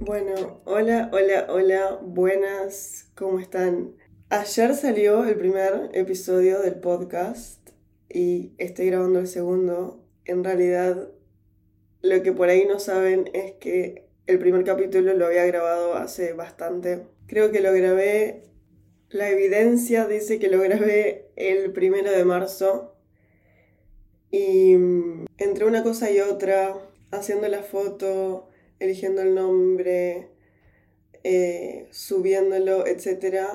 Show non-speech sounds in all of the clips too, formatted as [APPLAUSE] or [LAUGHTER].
Bueno, hola, hola, hola, buenas, ¿cómo están? Ayer salió el primer episodio del podcast y estoy grabando el segundo. En realidad, lo que por ahí no saben es que el primer capítulo lo había grabado hace bastante. Creo que lo grabé, la evidencia dice que lo grabé el primero de marzo y mm, entre una cosa y otra, haciendo la foto, eligiendo el nombre, eh, subiéndolo, etc.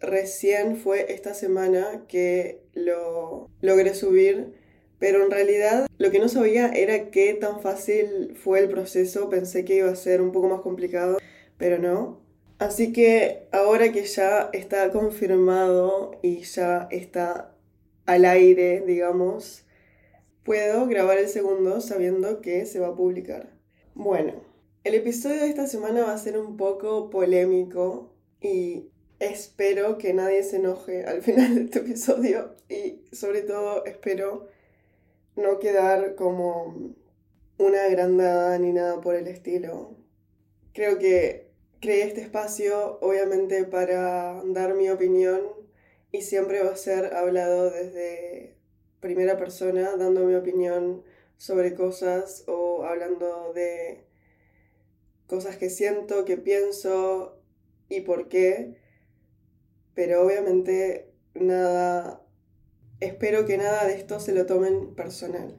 Recién fue esta semana que lo logré subir, pero en realidad lo que no sabía era qué tan fácil fue el proceso, pensé que iba a ser un poco más complicado, pero no. Así que ahora que ya está confirmado y ya está al aire, digamos, puedo grabar el segundo sabiendo que se va a publicar. Bueno, el episodio de esta semana va a ser un poco polémico y espero que nadie se enoje al [LAUGHS] final de este episodio y sobre todo espero no quedar como una agrandada ni nada por el estilo. Creo que creé este espacio obviamente para dar mi opinión y siempre va a ser hablado desde primera persona, dando mi opinión sobre cosas o hablando de cosas que siento, que pienso y por qué. Pero obviamente nada, espero que nada de esto se lo tomen personal.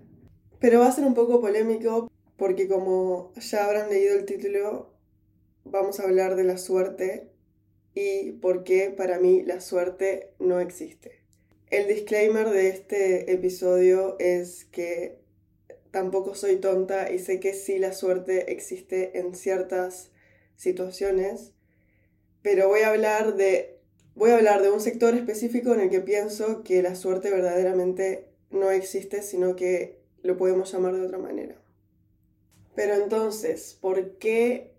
Pero va a ser un poco polémico porque como ya habrán leído el título, vamos a hablar de la suerte y por qué para mí la suerte no existe. El disclaimer de este episodio es que tampoco soy tonta y sé que sí la suerte existe en ciertas situaciones, pero voy a hablar de voy a hablar de un sector específico en el que pienso que la suerte verdaderamente no existe, sino que lo podemos llamar de otra manera. Pero entonces, ¿por qué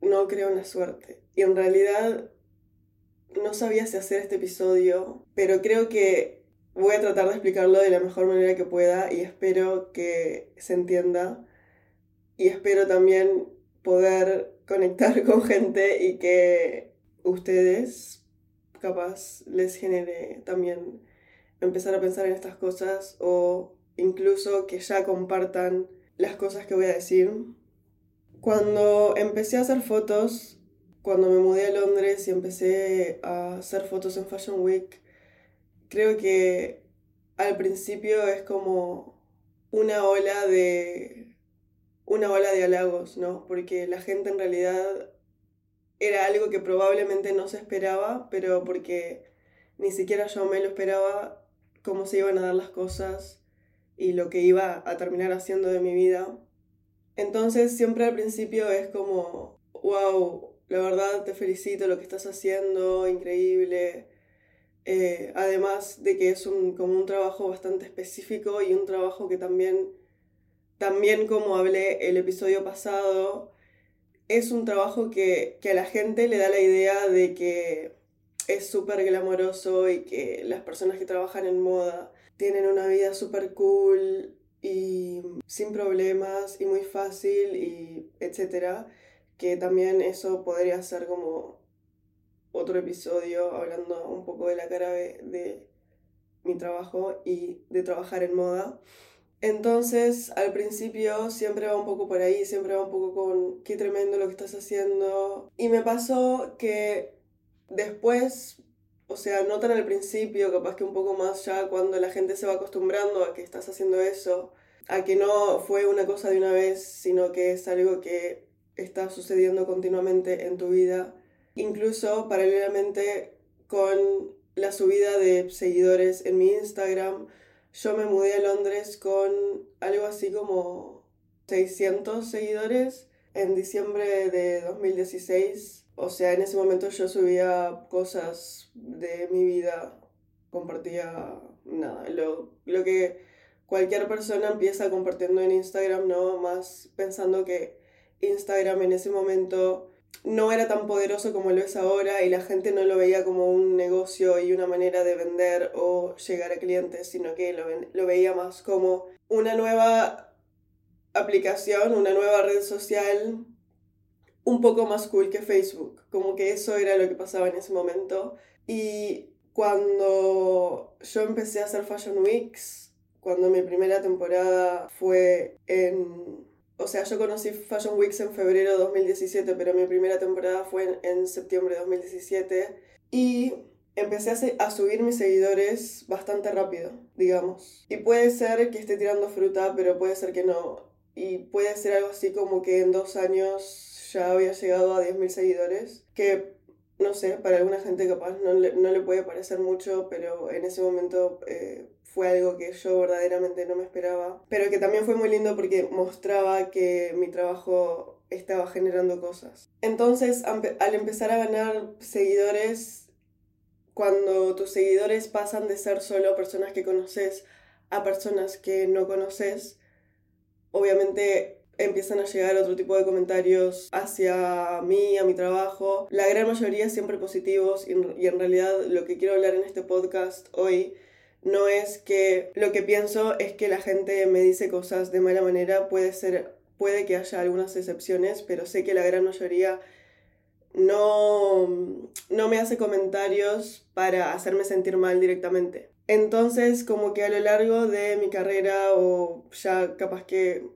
no creo en la suerte? Y en realidad no sabía si hacer este episodio, pero creo que Voy a tratar de explicarlo de la mejor manera que pueda y espero que se entienda y espero también poder conectar [LAUGHS] con gente y que ustedes capaz les genere también empezar a pensar en estas cosas o incluso que ya compartan las cosas que voy a decir. Cuando empecé a hacer fotos, cuando me mudé a Londres y empecé a hacer fotos en Fashion Week, creo que al principio es como una ola de una ola de halagos, ¿no? Porque la gente en realidad era algo que probablemente no se esperaba, pero porque ni siquiera yo me lo esperaba cómo se iban a dar las cosas y lo que iba a terminar haciendo de mi vida. Entonces siempre al principio es como, wow, la verdad te felicito lo que estás haciendo, increíble, eh, además de que es un, como un trabajo bastante específico y un trabajo que también, también como hablé el episodio pasado, es un trabajo que, que a la gente le da la idea de que es súper glamoroso y que las personas que trabajan en moda tienen una vida súper cool y sin problemas y muy fácil y etcétera, que también eso podría ser como otro episodio hablando un poco de la cara de, mi trabajo y de trabajar en moda. Entonces, al principio siempre va un poco por ahí, siempre va un poco con qué tremendo lo que estás haciendo. Y me pasó que después, o sea, no tan al principio, capaz que un poco más ya cuando la gente se va acostumbrando a que estás haciendo eso, a que no fue una cosa de una vez, sino que es algo que está sucediendo continuamente en tu vida Incluso paralelamente con la subida de seguidores en mi Instagram, yo me mudé a Londres con algo así como 600 seguidores en diciembre de 2016. O sea, en ese momento yo subía cosas de mi vida, compartía nada, lo, lo que cualquier persona empieza compartiendo en Instagram, ¿no? Más pensando que Instagram en ese momento no era tan poderoso como lo es ahora y la gente no lo veía como un negocio y una manera de vender o llegar a clientes, sino que lo, veía más como una nueva aplicación, una nueva red social un poco más cool que Facebook. Como que eso era lo que pasaba en ese momento. Y cuando yo empecé a hacer Fashion Weeks, cuando mi primera temporada fue en... O sea, yo conocí Fashion Weeks en febrero de 2017, pero mi primera temporada fue en, septiembre de 2017. Y empecé a, a, subir mis seguidores bastante rápido, digamos. Y puede ser que esté tirando fruta, pero puede ser que no. Y puede ser algo así como que en dos años ya había llegado a 10.000 seguidores, que no sé, para alguna gente capaz no le, no le puede parecer mucho, pero en ese momento eh, fue algo que yo verdaderamente no me esperaba, pero que también fue muy lindo porque mostraba que mi trabajo estaba generando cosas. Entonces, al empezar a ganar seguidores, cuando tus seguidores pasan de ser solo personas que conoces a personas que no conoces, obviamente empiezan a llegar otro tipo de comentarios hacia mí, a mi trabajo, la gran mayoría siempre positivos y, en realidad lo que quiero hablar en este podcast hoy no es que lo que pienso es que la gente me dice cosas de mala manera, puede ser, puede que haya algunas excepciones, pero sé que la gran mayoría no, no me hace comentarios para hacerme sentir mal directamente. Entonces, como que a lo largo de mi carrera o ya capaz que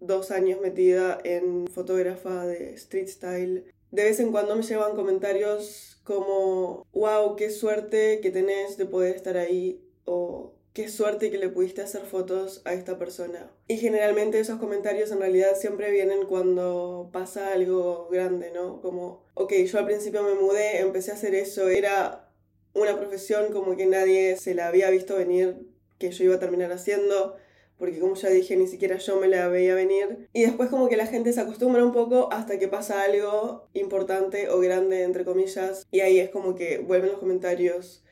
dos años metida en fotógrafa de street style. De vez en cuando me llevan comentarios como, wow, qué suerte que tenés de poder estar ahí o qué suerte que le pudiste hacer fotos a esta persona. Y generalmente esos comentarios en realidad siempre vienen cuando pasa algo grande, ¿no? Como, ok, yo al principio me mudé, empecé a hacer eso, era una profesión como que nadie se la había visto venir que yo iba a terminar haciendo porque como ya dije, ni siquiera yo me la veía venir. Y después como que la gente se acostumbra un poco hasta que pasa algo importante o grande, entre comillas, y ahí es como que vuelven los comentarios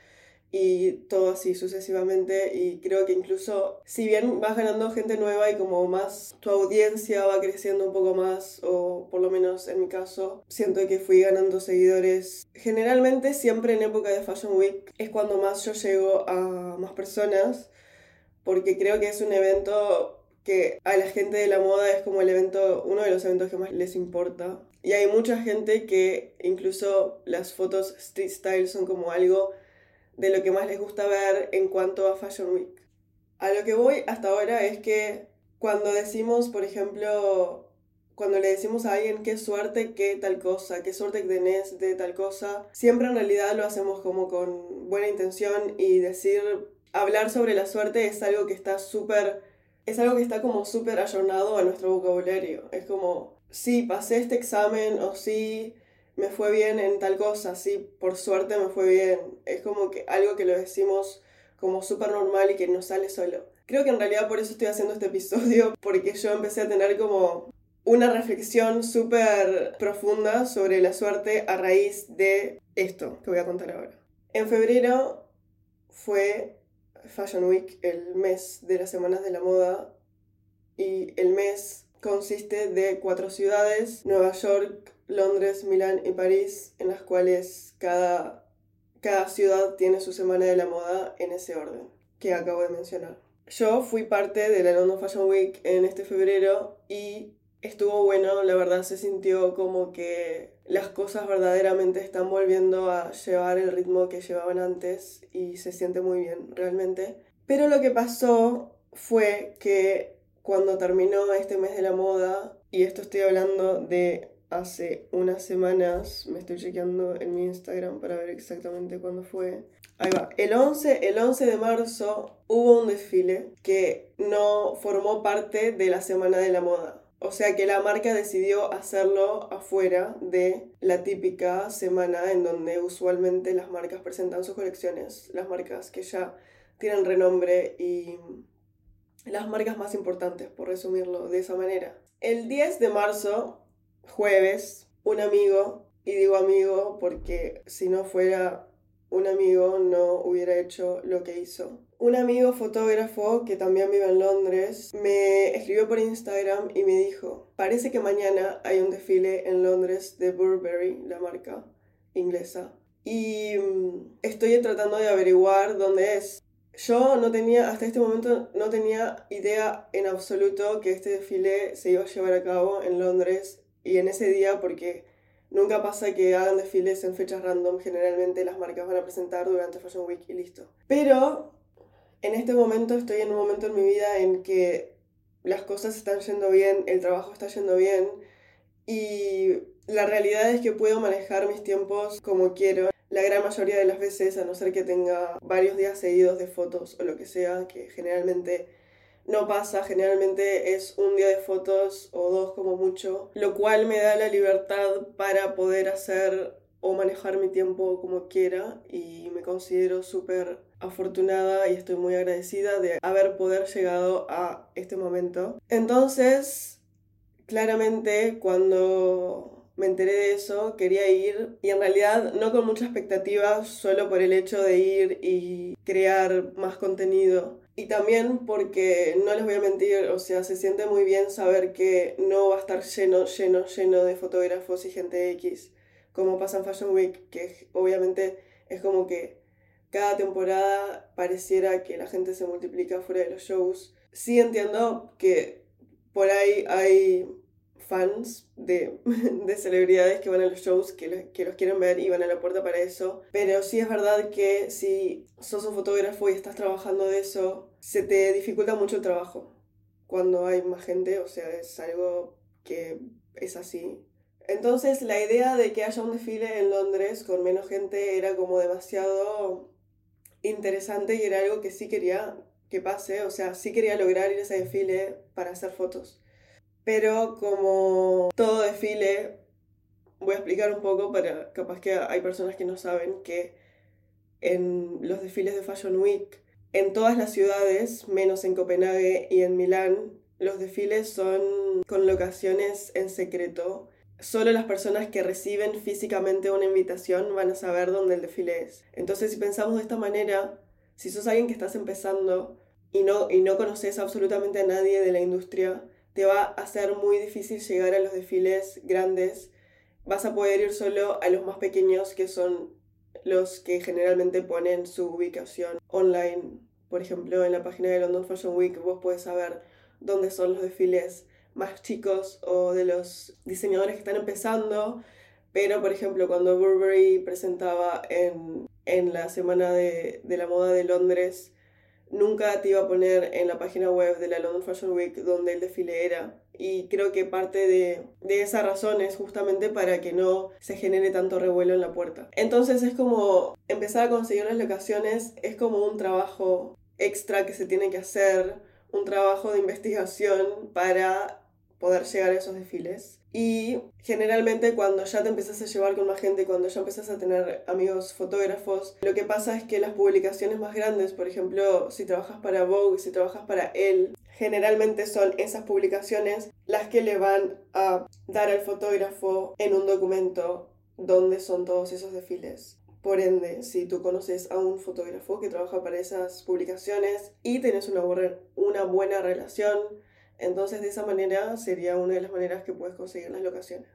y todo así sucesivamente y creo que incluso si bien vas ganando gente nueva y como más tu audiencia va creciendo un poco más o por lo menos en mi caso siento que fui ganando seguidores generalmente siempre en época de Fashion Week es cuando más yo llego a más personas porque creo que es un evento que a la gente de la moda es como el evento, uno de los eventos que más les importa. Y hay mucha gente que incluso las fotos street style son como algo de lo que más les gusta ver en cuanto a Fashion Week. A lo que voy hasta ahora es que cuando decimos, por ejemplo, cuando le decimos a alguien qué suerte que tal cosa, qué suerte que tenés de tal cosa, siempre en realidad lo hacemos como con buena intención y decir hablar sobre la suerte es algo que está súper, es algo que está como súper ayornado a nuestro vocabulario. Es como, sí, pasé este examen o sí, me fue bien en tal cosa, sí, por suerte me fue bien. Es como que algo que lo decimos como súper normal y que no sale solo. Creo que en realidad por eso estoy haciendo este episodio, [LAUGHS] porque yo empecé a tener como una reflexión súper profunda sobre la suerte a raíz de esto que voy a contar ahora. En febrero fue Fashion Week, el mes de las semanas de la moda, y el mes consiste de cuatro ciudades, Nueva York, Londres, Milán y París, en las cuales cada, cada ciudad tiene su semana de la moda en ese orden que acabo de mencionar. Yo fui parte de la London Fashion Week en este febrero y estuvo bueno, la verdad se sintió como que las cosas verdaderamente están volviendo a llevar el ritmo que llevaban antes y se siente muy bien realmente. Pero lo que pasó fue que cuando terminó este mes de la moda, y esto estoy hablando de hace unas semanas, me estoy chequeando en mi Instagram para ver exactamente cuándo fue. Ahí va, el 11, el 11 de marzo hubo un desfile que no formó parte de la semana de la moda. O sea que la marca decidió hacerlo afuera de la típica semana en donde usualmente las marcas presentan sus colecciones, las marcas que ya tienen renombre y las marcas más importantes, por resumirlo de esa manera. El 10 de marzo, jueves, un amigo, y digo amigo porque si no fuera un amigo no hubiera hecho lo que hizo. un amigo fotógrafo que también vive en Londres me escribió por Instagram y me dijo, parece que mañana hay un desfile en Londres de Burberry, la marca inglesa. Y mm, estoy tratando de averiguar dónde es. Yo no tenía, hasta este momento, no tenía idea en absoluto que este desfile se iba a llevar a cabo en Londres y en ese día porque nunca pasa que hagan desfiles en fechas random, generalmente las marcas van a presentar durante Fashion Week y listo. Pero en este momento estoy en un momento en mi vida en que las cosas están yendo bien, el trabajo está yendo bien y la realidad es que puedo manejar mis tiempos como quiero. La gran mayoría de las veces, a no ser que tenga varios días seguidos de fotos o lo que sea, que generalmente no pasa, generalmente es un día de fotos o dos como mucho, lo cual me da la libertad para poder hacer o manejar mi tiempo como quiera y me considero súper afortunada y estoy muy agradecida de haber poder llegado a este momento. Entonces, claramente cuando me enteré de eso, quería ir y en realidad no con mucha expectativa, solo por el hecho de ir y crear más contenido. Y también porque, no les voy a mentir, o sea, se siente muy bien saber que no va a estar lleno, lleno, lleno de fotógrafos y gente X, como pasa en Fashion Week, que obviamente es como que cada temporada pareciera que la gente se multiplica fuera de los shows. Sí entiendo que por ahí hay fans de, [LAUGHS] de, celebridades que van a los shows, que, que los quieren ver y van a la puerta para eso. Pero sí es verdad que si sos un fotógrafo y estás trabajando de eso, se te dificulta mucho el trabajo cuando hay más gente, o sea, es algo que es así. Entonces la idea de que haya un desfile en Londres con menos gente era como demasiado interesante y era algo que sí quería que pase, o sea, sí quería lograr ir a ese desfile para hacer fotos. Pero como todo desfile, voy a explicar un poco para capaz que hay personas que no saben que en los desfiles de Fashion Week, en todas las ciudades, menos en Copenhague y en Milán, los desfiles son con locaciones en secreto solo las personas que reciben físicamente una invitación van a saber dónde el desfile es. Entonces, si pensamos de esta manera, si sos alguien que estás empezando y no, y no conoces absolutamente a nadie de la industria, te va a ser muy difícil llegar a los desfiles grandes. Vas a poder ir solo a los más pequeños, que son los que generalmente ponen su ubicación online. Por ejemplo, en la página de London Fashion Week vos puedes saber dónde son los desfiles más chicos o de los diseñadores que están empezando. Pero, por ejemplo, cuando Burberry presentaba en, en la Semana de, de, la Moda de Londres, nunca te iba a poner en la página web de la London Fashion Week donde el desfile era. Y creo que parte de, de esa razón es justamente para que no se genere tanto revuelo en la puerta. Entonces es como empezar a conseguir las locaciones, es como un trabajo extra que se tiene que hacer, un trabajo de investigación para poder llegar a esos desfiles. Y generalmente cuando ya te empiezas a llevar con más gente, cuando ya empiezas a tener amigos fotógrafos, lo que pasa es que las publicaciones más grandes, por ejemplo, si trabajas para Vogue, si trabajas para él, generalmente son esas publicaciones las que le van a dar al fotógrafo en un documento donde son todos esos desfiles. Por ende, si tú conoces a un fotógrafo que trabaja para esas publicaciones y tienes una, una buena relación, entonces, de esa manera sería una de las maneras que puedes conseguir las locaciones.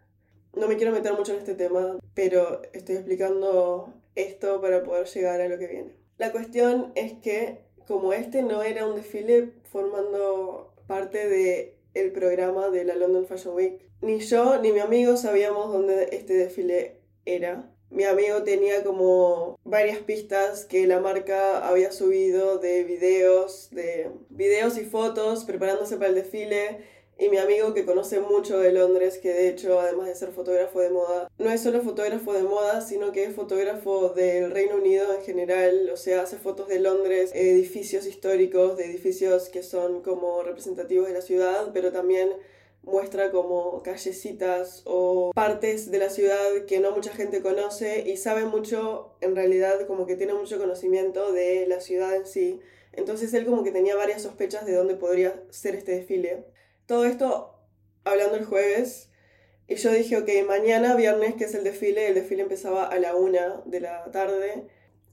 No me quiero meter mucho en este tema, pero estoy explicando esto para poder llegar a lo que viene. La cuestión es que como este no era un desfile formando parte de el programa de la London Fashion Week, ni yo ni mi amigo sabíamos dónde este desfile era mi amigo tenía como varias pistas que la marca había subido de videos, de videos y fotos preparándose para el desfile. Y mi amigo que conoce mucho de Londres, que de hecho además de ser fotógrafo de moda, no es solo fotógrafo de moda, sino que es fotógrafo del Reino Unido en general, o sea, hace fotos de Londres, edificios históricos, de edificios que son como representativos de la ciudad, pero también muestra como callecitas o partes de la ciudad que no mucha gente conoce y sabe mucho, en realidad como que tiene mucho conocimiento de la ciudad en sí. Entonces él como que tenía varias sospechas de dónde podría ser este desfile. Todo esto hablando el jueves y yo dije, ok, mañana viernes que es el desfile, el desfile empezaba a la una de la tarde.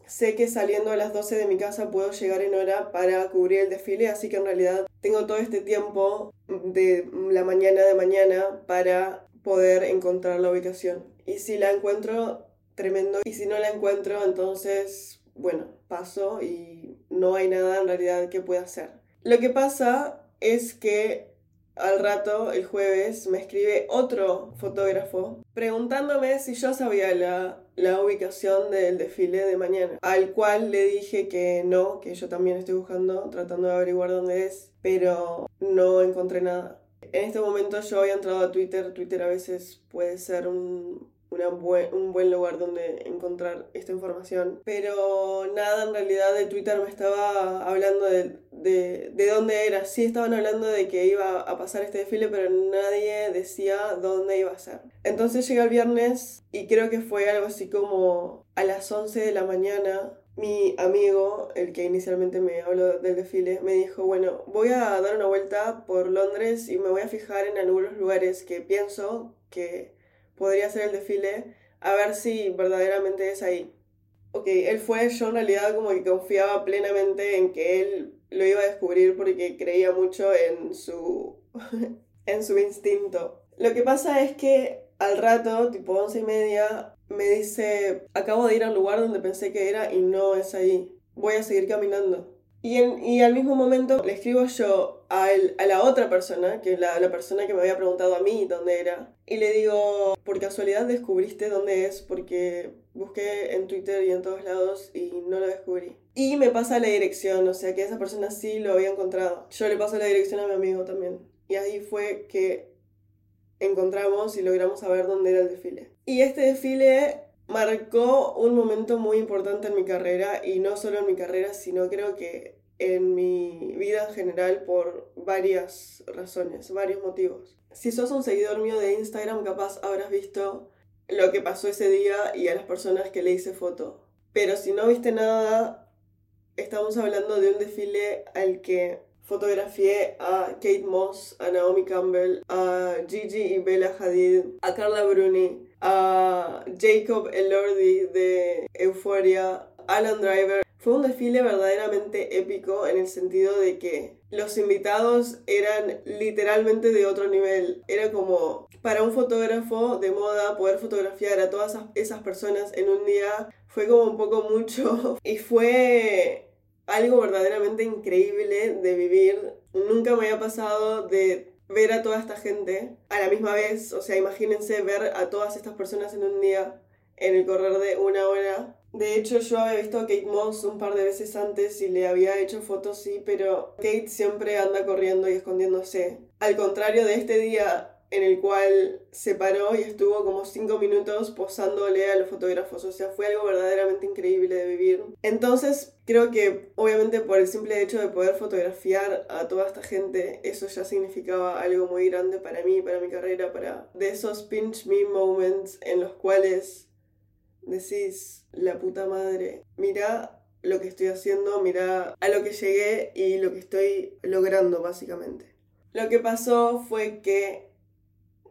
sé que saliendo a las 12 de mi casa puedo llegar en hora para cubrir el desfile, así que en realidad tengo todo este tiempo de la mañana de mañana para poder encontrar la ubicación. Y si la encuentro, tremendo. Y si no la encuentro, entonces, bueno, paso y no hay nada en realidad que pueda hacer. Lo que pasa es que al rato, el jueves, me escribe otro fotógrafo preguntándome si yo sabía la, la, ubicación del desfile de mañana, al cual le dije que no, que yo también estoy buscando, tratando de averiguar dónde es, pero no encontré nada. En este momento yo había entrado a Twitter, Twitter a veces puede ser un, un buen lugar donde encontrar esta información. Pero nada, en realidad de Twitter me estaba hablando de, de, de, dónde era. Sí estaban hablando de que iba a pasar este desfile, pero nadie decía dónde iba a ser. Entonces llega el viernes y creo que fue algo así como a las 11 de la mañana. Mi amigo, el que inicialmente me habló del desfile, me dijo, bueno, voy a dar una vuelta por Londres y me voy a fijar en algunos lugares que pienso que podría ser el desfile, a ver si verdaderamente es ahí. Ok, él fue, yo en realidad como que confiaba plenamente en que él lo iba a descubrir porque creía mucho en su, [LAUGHS] en su instinto. Lo que pasa es que al rato, tipo once y media, me dice, acabo de ir al lugar donde pensé que era y no es ahí. Voy a seguir caminando. Y, y al mismo momento le escribo yo a, a la otra persona, que es la, la, persona que me había preguntado a mí dónde era, y le digo, por casualidad descubriste dónde es, porque busqué en Twitter y en todos lados y no lo descubrí. Y me pasa la dirección, o sea que esa persona sí lo había encontrado. Yo le paso la dirección a mi amigo también. Y ahí fue que encontramos y logramos saber dónde era el desfile. Y este desfile marcó un momento muy importante en mi carrera y no solo en mi carrera, sino creo que en mi vida en general por varias razones, varios motivos. Si sos un seguidor mío de Instagram, capaz habrás visto lo que pasó ese día y a las personas que le hice foto. Pero si no viste nada, estamos hablando de un desfile al que fotografié a Kate Moss, a Naomi Campbell, a Gigi y Bella Hadid, a Carla Bruni, a Jacob Elordi de Euphoria, Alan Driver. Fue un desfile verdaderamente épico en el sentido de que los invitados eran literalmente de otro nivel. Era como para un fotógrafo de moda poder fotografiar a todas esas personas en un día fue como un poco mucho [LAUGHS] y fue algo verdaderamente increíble de vivir. Nunca me había pasado de ver a toda esta gente a la misma vez. O sea, imagínense ver a todas estas personas en un día, en el correr de una hora. De hecho, yo había visto a Kate Moss un par de veces antes y le había hecho fotos, sí, pero Kate siempre anda corriendo y escondiéndose. Al contrario de este día en el cual se paró y estuvo como cinco minutos posándole a los fotógrafos. O sea, fue algo verdaderamente increíble de vivir. Entonces, creo que obviamente por el simple hecho de poder fotografiar a toda esta gente, eso ya significaba algo muy grande para mí, para mi carrera, para de esos pinch me moments en los cuales decís, la puta madre, mira lo que estoy haciendo, mira a lo que llegué y lo que estoy logrando básicamente. Lo que pasó fue que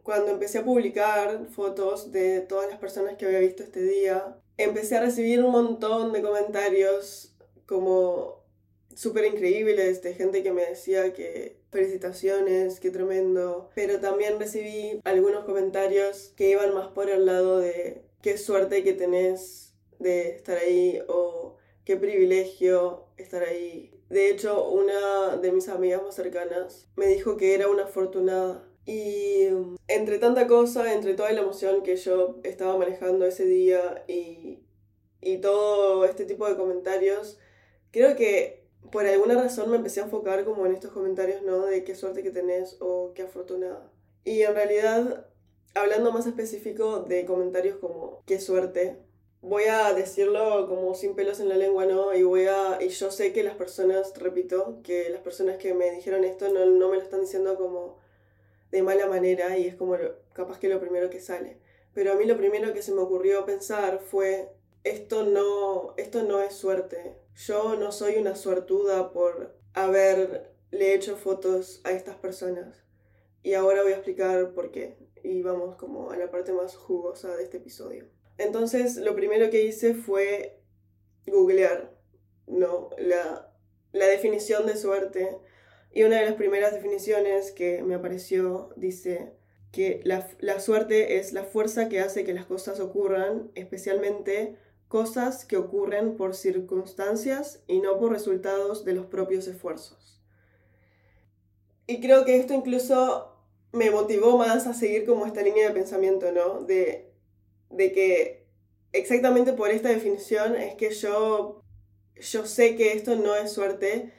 cuando empecé a publicar fotos de todas las personas que había visto este día, empecé a recibir un montón de comentarios como súper increíbles de gente que me decía que felicitaciones, qué tremendo, pero también recibí algunos comentarios que iban más por el lado de qué suerte que tenés de estar ahí o qué privilegio estar ahí. De hecho, una de mis amigas más cercanas me dijo que era una afortunada y um, entre tanta cosa, entre toda la emoción que yo estaba manejando ese día y, y todo este tipo de comentarios, creo que por alguna razón me empecé a enfocar como en estos comentarios, ¿no? De qué suerte que tenés o qué afortunada. Y en realidad, hablando más específico de comentarios como qué suerte, voy a decirlo como sin pelos en la lengua, ¿no? Y voy a y yo sé que las personas, repito, que las personas que me dijeron esto no, no me lo están diciendo como de mala manera y es como capaz que lo primero que sale. Pero a mí lo primero que se me ocurrió pensar fue, esto no, esto no es suerte. Yo no soy una suertuda por haberle hecho fotos a estas personas. Y ahora voy a explicar por qué. Y vamos como a la parte más jugosa de este episodio. Entonces, lo primero que hice fue googlear, ¿no? La, la definición de suerte. Y una de las primeras definiciones que me apareció dice que la, la suerte es la fuerza que hace que las cosas ocurran, especialmente cosas que ocurren por circunstancias y no por resultados de los propios esfuerzos. Y creo que esto incluso me motivó más a seguir como esta línea de pensamiento, ¿no? De, de que exactamente por esta definición es que yo, yo sé que esto no es suerte.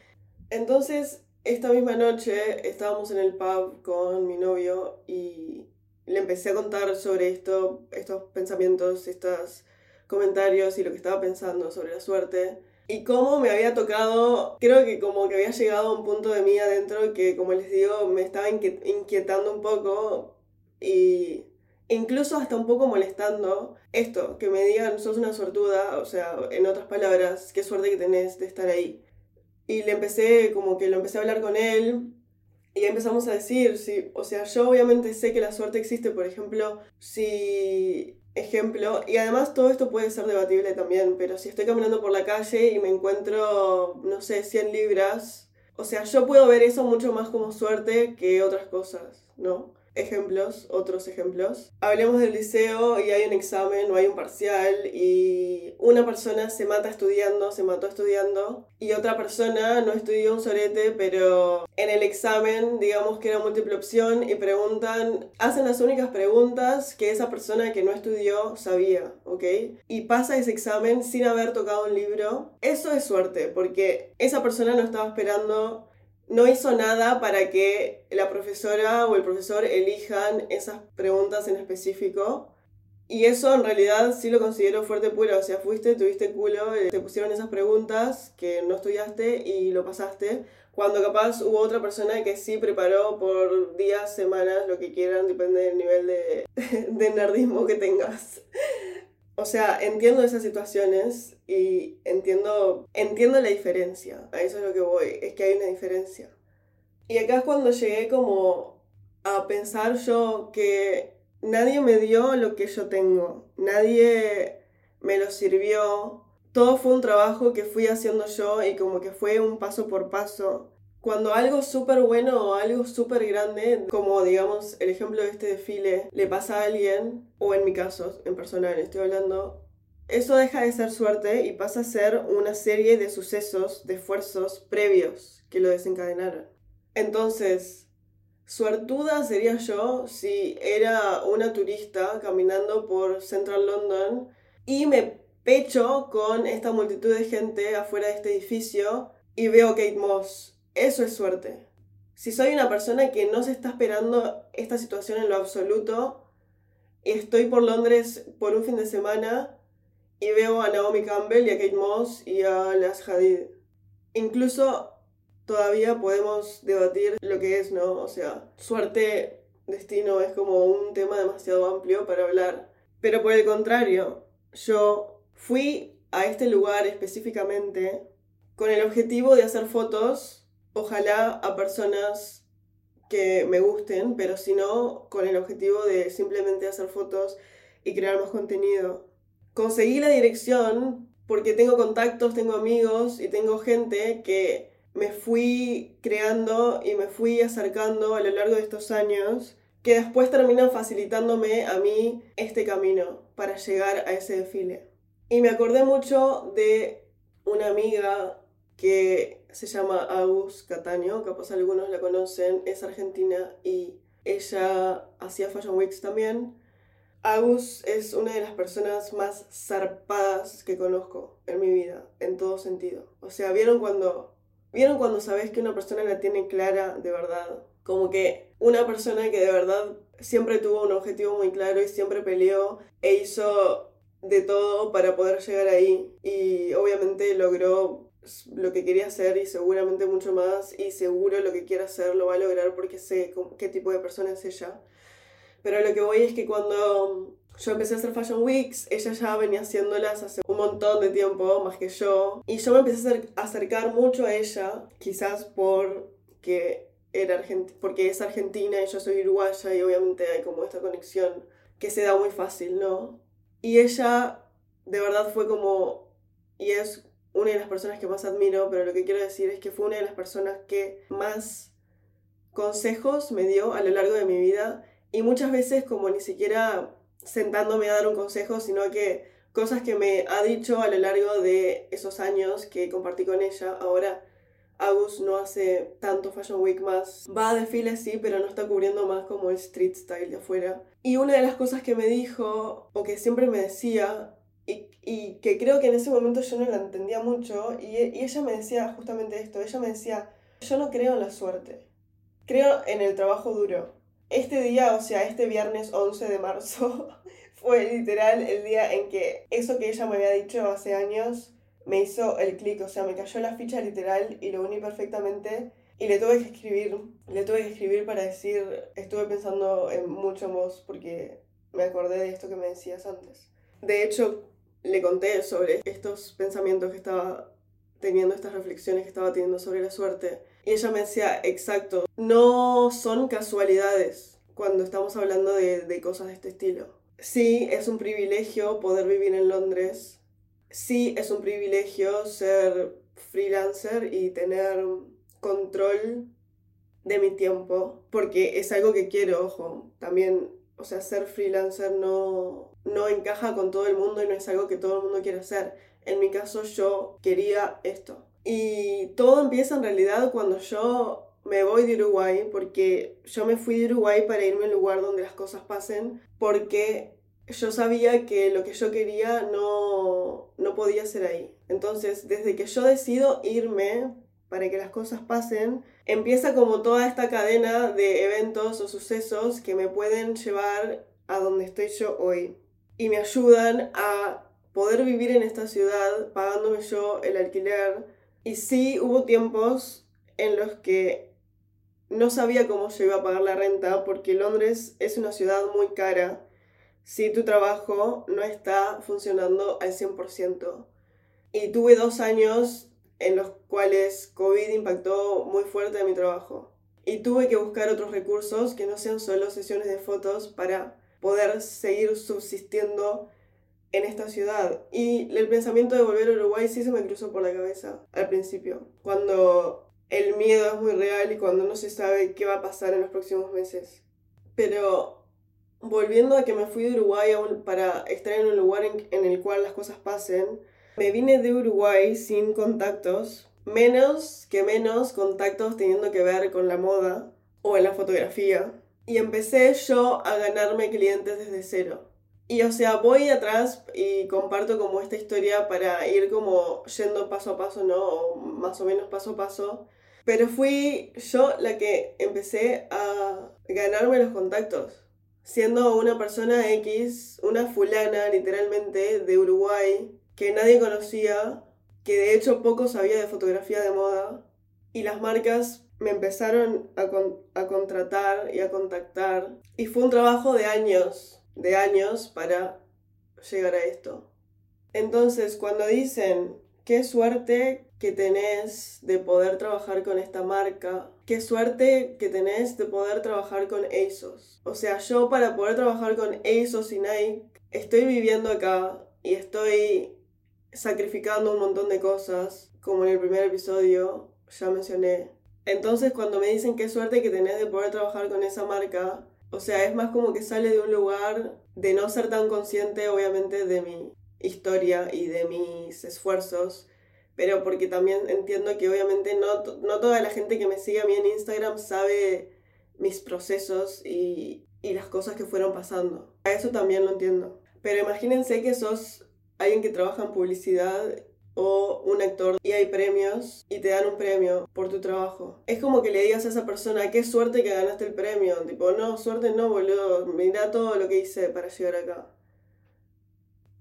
Entonces, esta misma noche estábamos en el pub con mi novio y le empecé a contar sobre esto, estos pensamientos, estos comentarios y lo que estaba pensando sobre la suerte. Y cómo me había tocado, creo que como que había llegado a un punto de mí adentro que, como les digo, me estaba inquietando un poco y incluso hasta un poco molestando esto, que me digan, sos una sortuda, o sea, en otras palabras, qué suerte que tenés de estar ahí. Y le empecé, como que lo empecé a hablar con él y empezamos a decir, sí, o sea, yo obviamente sé que la suerte existe, por ejemplo, si ejemplo, y además todo esto puede ser debatible también, pero si estoy caminando por la calle y me encuentro, no sé, 100 libras, o sea, yo puedo ver eso mucho más como suerte que otras cosas, ¿no? Ejemplos, otros ejemplos. Hablemos del liceo y hay un examen o hay un parcial y una persona se mata estudiando, se mató estudiando y otra persona no estudió un sorete, pero en el examen, digamos que era múltiple opción y preguntan, hacen las únicas preguntas que esa persona que no estudió sabía, ¿ok? Y pasa ese examen sin haber tocado un libro. Eso es suerte, porque esa persona no estaba esperando no hizo nada para que la profesora o el profesor elijan esas preguntas en específico. Y eso en realidad sí lo considero fuerte pura. O sea, fuiste, tuviste culo, eh, te pusieron esas preguntas que no estudiaste y lo pasaste. Cuando capaz hubo otra persona que sí preparó por días, semanas, lo que quieran, depende del nivel de, [LAUGHS] de nerdismo que tengas. O sea, entiendo esas situaciones y entiendo, entiendo la diferencia. A eso es lo que voy, es que hay una diferencia. Y acá es cuando llegué como a pensar yo que nadie me dio lo que yo tengo, nadie me lo sirvió. Todo fue un trabajo que fui haciendo yo y como que fue un paso por paso cuando algo súper bueno o algo súper grande, como digamos el ejemplo de este desfile, le pasa a alguien, o en mi caso, en personal estoy hablando, eso deja de ser suerte y pasa a ser una serie de sucesos, de esfuerzos previos que lo desencadenaron. Entonces, suertuda sería yo si era una turista caminando por Central London y me pecho con esta multitud de gente afuera de este edificio y veo Kate Moss eso es suerte. Si soy una persona que no se está esperando esta situación en lo absoluto, estoy por Londres por un fin de semana y veo a Naomi Campbell y a Kate Moss y a Las Hadid. Incluso todavía podemos debatir lo que es, ¿no? O sea, suerte, destino es como un tema demasiado amplio para hablar. Pero por el contrario, yo fui a este lugar específicamente con el objetivo de hacer fotos ojalá a personas que me gusten, pero si no, con el objetivo de simplemente hacer fotos y crear más contenido. Conseguí la dirección porque tengo contactos, tengo amigos y tengo gente que me fui creando y me fui acercando a lo largo de estos años que después terminan facilitándome a mí este camino para llegar a ese desfile. Y me acordé mucho de una amiga que se llama Agus Cataño, capaz algunos la conocen, es argentina y ella hacía Fashion Weeks también. Agus es una de las personas más zarpadas que conozco en mi vida, en todo sentido. O sea, ¿vieron cuando, ¿vieron cuando sabes que una persona la tiene clara de verdad? Como que una persona que de verdad siempre tuvo un objetivo muy claro y siempre peleó e hizo de todo para poder llegar ahí y obviamente logró lo que quería hacer y seguramente mucho más y seguro lo que quiera hacer lo va a lograr porque sé qué tipo de persona es ella. Pero lo que voy es que cuando yo empecé a hacer Fashion Weeks, ella ya venía haciéndolas hace un montón de tiempo, más que yo. Y yo me empecé a acercar mucho a ella, quizás porque, era porque es argentina y yo soy uruguaya y obviamente hay como esta conexión que se da muy fácil, ¿no? Y ella de verdad fue como y es una de las personas que más admiro, pero lo que quiero decir es que fue una de las personas que más consejos me dio a lo largo de mi vida y muchas veces como ni siquiera sentándome a dar un consejo, sino que cosas que me ha dicho a lo largo de esos años que compartí con ella. Ahora Agus no hace tanto Fashion Week más. Va a desfiles sí, pero no está cubriendo más como el street style de afuera. Y una de las cosas que me dijo, o que siempre me decía, y, que creo que en ese momento yo no la entendía mucho, y, y ella me decía justamente esto, ella me decía, yo no creo en la suerte, creo en el trabajo duro. Este día, o sea, este viernes 11 de marzo, [LAUGHS] fue literal el día en que eso que ella me había dicho hace años me hizo el clic, o sea, me cayó la ficha literal y lo uní perfectamente. Y le tuve que escribir, le tuve que escribir para decir, estuve pensando en mucho en vos porque me acordé de esto que me decías antes. De hecho, le conté sobre estos pensamientos que estaba teniendo, estas reflexiones que estaba teniendo sobre la suerte. Y ella me decía, exacto, no son casualidades cuando estamos hablando de, de cosas de este estilo. Sí, es un privilegio poder vivir en Londres. Sí, es un privilegio ser freelancer y tener control de mi tiempo, porque es algo que quiero, ojo. También, o sea, ser freelancer no, no encaja con todo el mundo y no es algo que todo el mundo quiere hacer. En mi caso, yo quería esto. Y todo empieza en realidad cuando yo me voy de Uruguay, porque yo me fui de Uruguay para irme al lugar donde las cosas pasen, porque yo sabía que lo que yo quería no, no podía ser ahí. Entonces, desde que yo decido irme para que las cosas pasen, empieza como toda esta cadena de eventos o sucesos que me pueden llevar a donde estoy yo hoy y me ayudan a poder vivir en esta ciudad pagándome yo el alquiler. Y sí hubo tiempos en los que no sabía cómo se iba a pagar la renta porque Londres es una ciudad muy cara si tu trabajo no está funcionando al 100%. Y tuve dos años en los cuales COVID impactó muy fuerte en mi trabajo. Y tuve que buscar otros recursos que no sean solo sesiones de fotos para poder seguir subsistiendo en esta ciudad. Y el pensamiento de volver a Uruguay sí se me cruzó por la cabeza al principio, cuando el miedo es muy real y cuando no se sabe qué va a pasar en los próximos meses. Pero volviendo a que me fui de Uruguay para estar en un lugar en, en el cual las cosas pasen, me vine de Uruguay sin contactos, menos que menos contactos teniendo que ver con la moda o en la fotografía y empecé yo a ganarme clientes desde cero. Y o sea, voy atrás y comparto como esta historia para ir como yendo paso a paso, ¿no? O más o menos paso a paso. Pero fui yo la que empecé a ganarme los contactos. Siendo una persona X, una fulana literalmente de Uruguay, que nadie conocía, que de hecho poco sabía de fotografía de moda. Y las marcas me empezaron a, contratar y a contactar. Y fue un trabajo de años, de años para llegar a esto. Entonces, cuando dicen, qué suerte que tenés de poder trabajar con esta marca, qué suerte que tenés de poder trabajar con ASOS. O sea, yo para poder trabajar con ASOS y Nike, estoy viviendo acá y estoy sacrificando un montón de cosas, como en el primer episodio ya mencioné, entonces cuando me dicen qué suerte que tenés de poder trabajar con esa marca, o sea, es más como que sale de un lugar de no ser tan consciente, obviamente, de mi historia y de mis esfuerzos, pero porque también entiendo que obviamente no, no toda la gente que me sigue a mí en Instagram sabe mis procesos y, y las cosas que fueron pasando. A eso también lo entiendo. Pero imagínense que sos alguien que trabaja en publicidad o un actor y hay premios y te dan un premio por tu trabajo. Es como que le digas a esa persona, qué suerte que ganaste el premio. Tipo, no, suerte no, boludo. Mira todo lo que hice para llegar acá.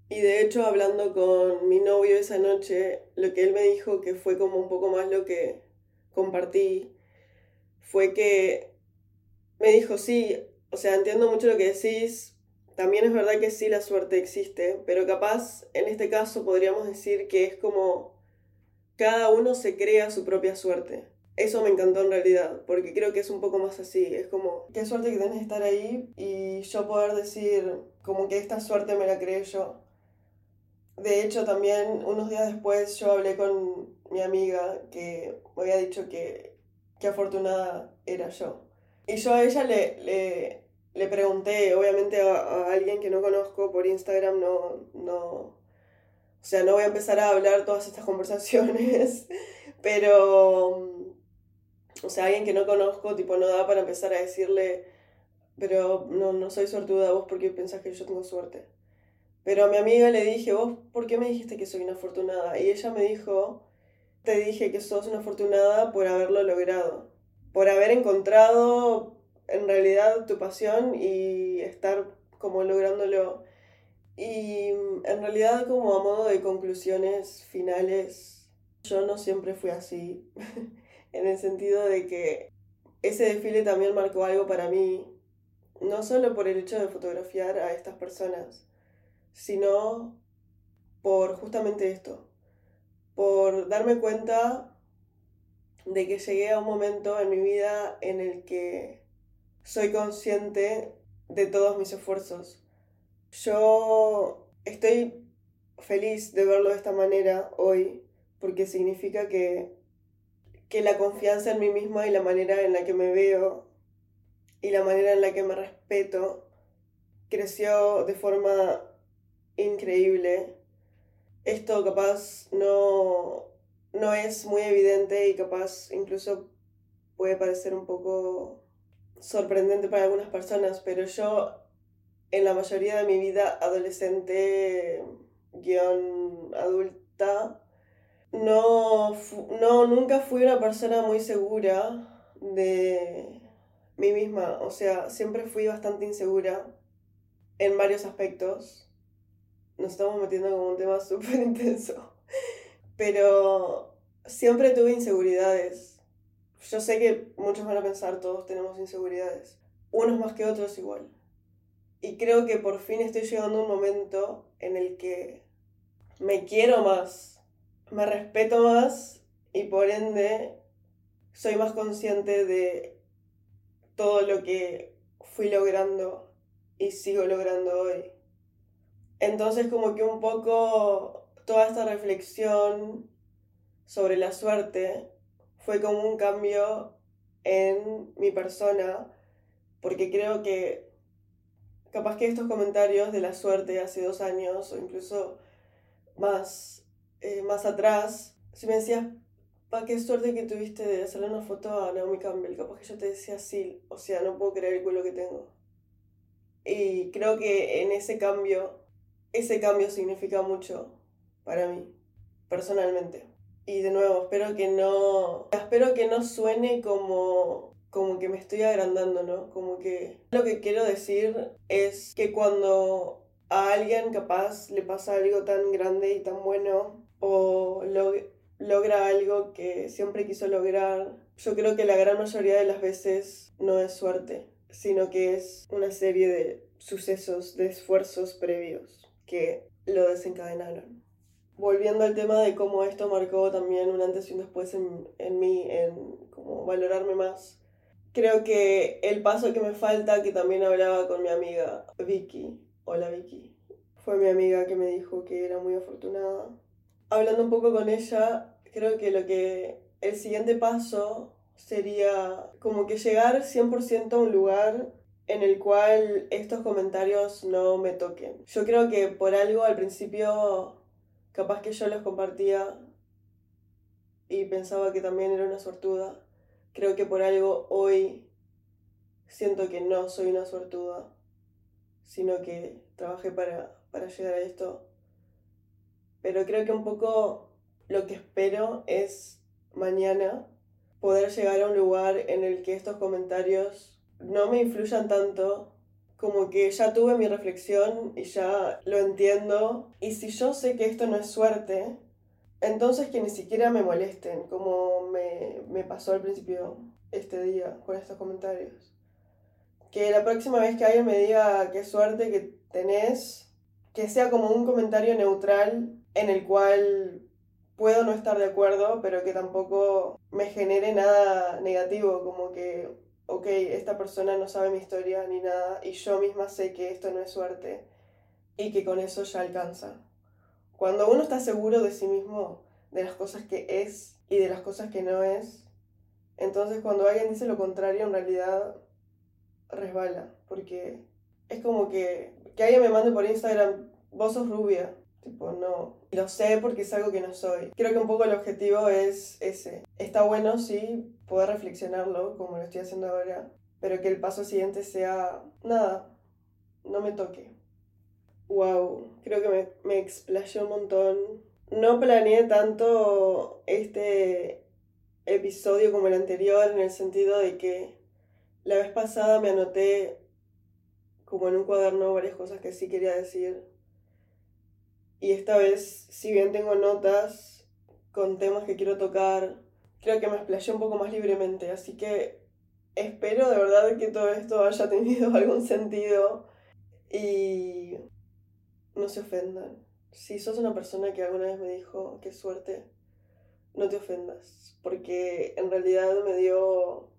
Y de hecho, hablando con mi novio esa noche, lo que él me dijo que fue como un poco más lo que compartí, fue que me dijo, sí, o sea, entiendo mucho lo que decís, también es verdad que sí la suerte existe, pero capaz en este caso podríamos decir que es como cada uno se crea su propia suerte. Eso me encantó en realidad, porque creo que es un poco más así, es como, qué suerte que tenés de estar ahí y yo poder decir como que esta suerte me la creé yo. De hecho, también unos días después yo hablé con mi amiga que me había dicho que, qué afortunada era yo. Y yo a ella le, le, pregunté, obviamente a, alguien que no conozco por Instagram, no, no, o sea, no voy a empezar a hablar todas estas [LAUGHS] conversaciones, pero, o sea, alguien que no conozco, tipo, no da para empezar a decirle, pero no, no soy suertuda vos porque pensás que yo tengo suerte. Pero a mi amiga le dije, vos, ¿por qué me dijiste que soy una afortunada? Y ella me dijo, te dije que sos una afortunada por haberlo logrado, por haber encontrado en realidad tu pasión y estar como lográndolo. Y en realidad como a modo de conclusiones finales, yo no siempre fui así, [LAUGHS] en el sentido de que ese desfile también marcó algo para mí, no solo por el hecho de fotografiar a estas personas, sino por justamente esto, por darme cuenta de que llegué a un momento en mi vida en el que soy consciente de todos mis esfuerzos. Yo estoy feliz de verlo de esta manera hoy porque significa que, que la confianza en mí misma y la manera en la que me veo y la manera en la que me respeto creció de forma increíble. Esto capaz no, no es muy evidente y capaz incluso puede parecer un poco sorprendente para algunas personas, pero yo en la mayoría de mi vida adolescente guion adulta no, no nunca fui una persona muy segura de mí misma, o sea, siempre fui bastante insegura en varios aspectos nos estamos metiendo como un tema [LAUGHS] súper intenso. Pero siempre tuve inseguridades. Yo sé que muchos van a pensar, todos tenemos inseguridades. Unos más que otros igual. Y creo que por fin estoy llegando a un momento en el que me quiero más, me respeto más y por ende soy más consciente de todo lo que fui logrando y sigo logrando hoy. Entonces como que un poco toda esta reflexión sobre la suerte fue como un cambio en mi persona, porque creo que capaz que estos comentarios de la suerte hace dos años o incluso más, eh, más atrás, si me decías, pa, qué suerte que tuviste de hacerle una foto a Naomi Campbell, capaz que yo te decía sí, o sea, no puedo creer el culo que tengo. Y creo que en ese cambio ese cambio significa mucho para mí, personalmente. Y de nuevo, espero que no. Espero que no suene como. como que me estoy agrandando, ¿no? Como que. Lo que quiero decir es que cuando a alguien capaz le pasa algo tan grande y tan bueno, o logra algo que siempre quiso lograr, yo creo que la gran mayoría de las veces no es suerte, sino que es una serie de sucesos, de esfuerzos previos que lo desencadenaron. Volviendo al tema de cómo esto marcó también un antes y un después en, en mí, en como valorarme más. Creo que el paso que me falta, que también hablaba con mi amiga Vicky, hola Vicky, fue mi amiga que me dijo que era muy afortunada. Hablando un poco con ella, creo que lo que el siguiente paso sería como que llegar 100% a un lugar en el cual estos comentarios no me toquen. Yo creo que por algo al principio capaz que yo los compartía y pensaba que también era una sortuda. Creo que por algo hoy siento que no soy una sortuda, sino que trabajé para, para llegar a esto. Pero creo que un poco lo que espero es mañana poder llegar a un lugar en el que estos comentarios no me influyan tanto, como que ya tuve mi reflexión y ya lo entiendo. Y si yo sé que esto no es suerte, entonces que ni siquiera me molesten, como me, me pasó al principio este día con estos comentarios. Que la próxima vez que alguien me diga qué suerte que tenés, que sea como un comentario neutral en el cual puedo no estar de acuerdo, pero que tampoco me genere nada negativo, como que ok, esta persona no sabe mi historia ni nada y yo misma sé que esto no es suerte y que con eso ya alcanza. Cuando uno está seguro de sí mismo, de las cosas que es y de las cosas que no es, entonces cuando alguien dice lo contrario, en realidad resbala, porque es como que, que alguien me mande por Instagram, vos sos rubia, tipo, no, lo sé porque es algo que no soy. Creo que un poco el objetivo es ese. Está bueno, sí, poder reflexionarlo, como lo estoy haciendo ahora, pero que el paso siguiente sea, nada, no me toque. Wow, creo que me, me un montón. No planeé tanto este episodio como el anterior en el sentido de que la vez pasada me anoté como en un cuaderno varias cosas que sí quería decir. Y esta vez, si bien tengo notas con temas que quiero tocar, creo que me explayé un poco más libremente. Así que espero de verdad que todo esto haya [LAUGHS] tenido algún sentido y no se ofendan. Si sos una persona que alguna vez me dijo, qué suerte, no te ofendas, porque en realidad me dio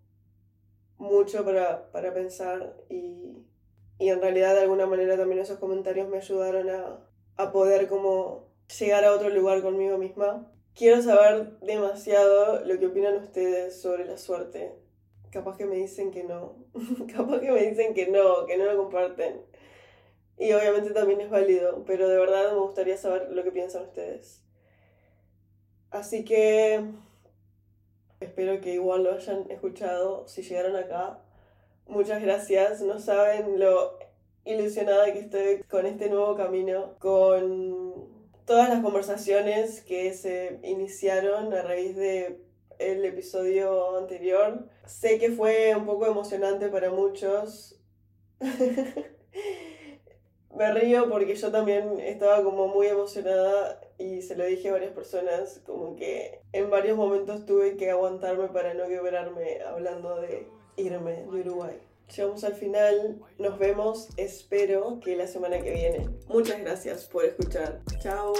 mucho para, pensar y, en realidad de alguna manera también esos comentarios me ayudaron a, a poder como llegar a otro lugar conmigo misma. Quiero saber demasiado lo que opinan ustedes sobre la suerte. Capaz que me dicen que no. [LAUGHS] Capaz que me dicen que no, que no lo comparten. Y obviamente también es válido, pero de verdad me gustaría saber lo que piensan ustedes. Así que Espero que igual lo hayan escuchado si llegaron acá. Muchas gracias. No saben lo ilusionada que estoy con este nuevo camino, con todas las conversaciones que se iniciaron a raíz de el episodio anterior. Sé que fue un poco emocionante para muchos. [LAUGHS] Me río porque yo también estaba como muy emocionada y se lo dije a varias personas, como que en varios momentos tuve que aguantarme para no quebrarme hablando de irme de Uruguay. Llegamos al final, nos vemos, espero que la semana que viene. Muchas gracias por escuchar. Chao.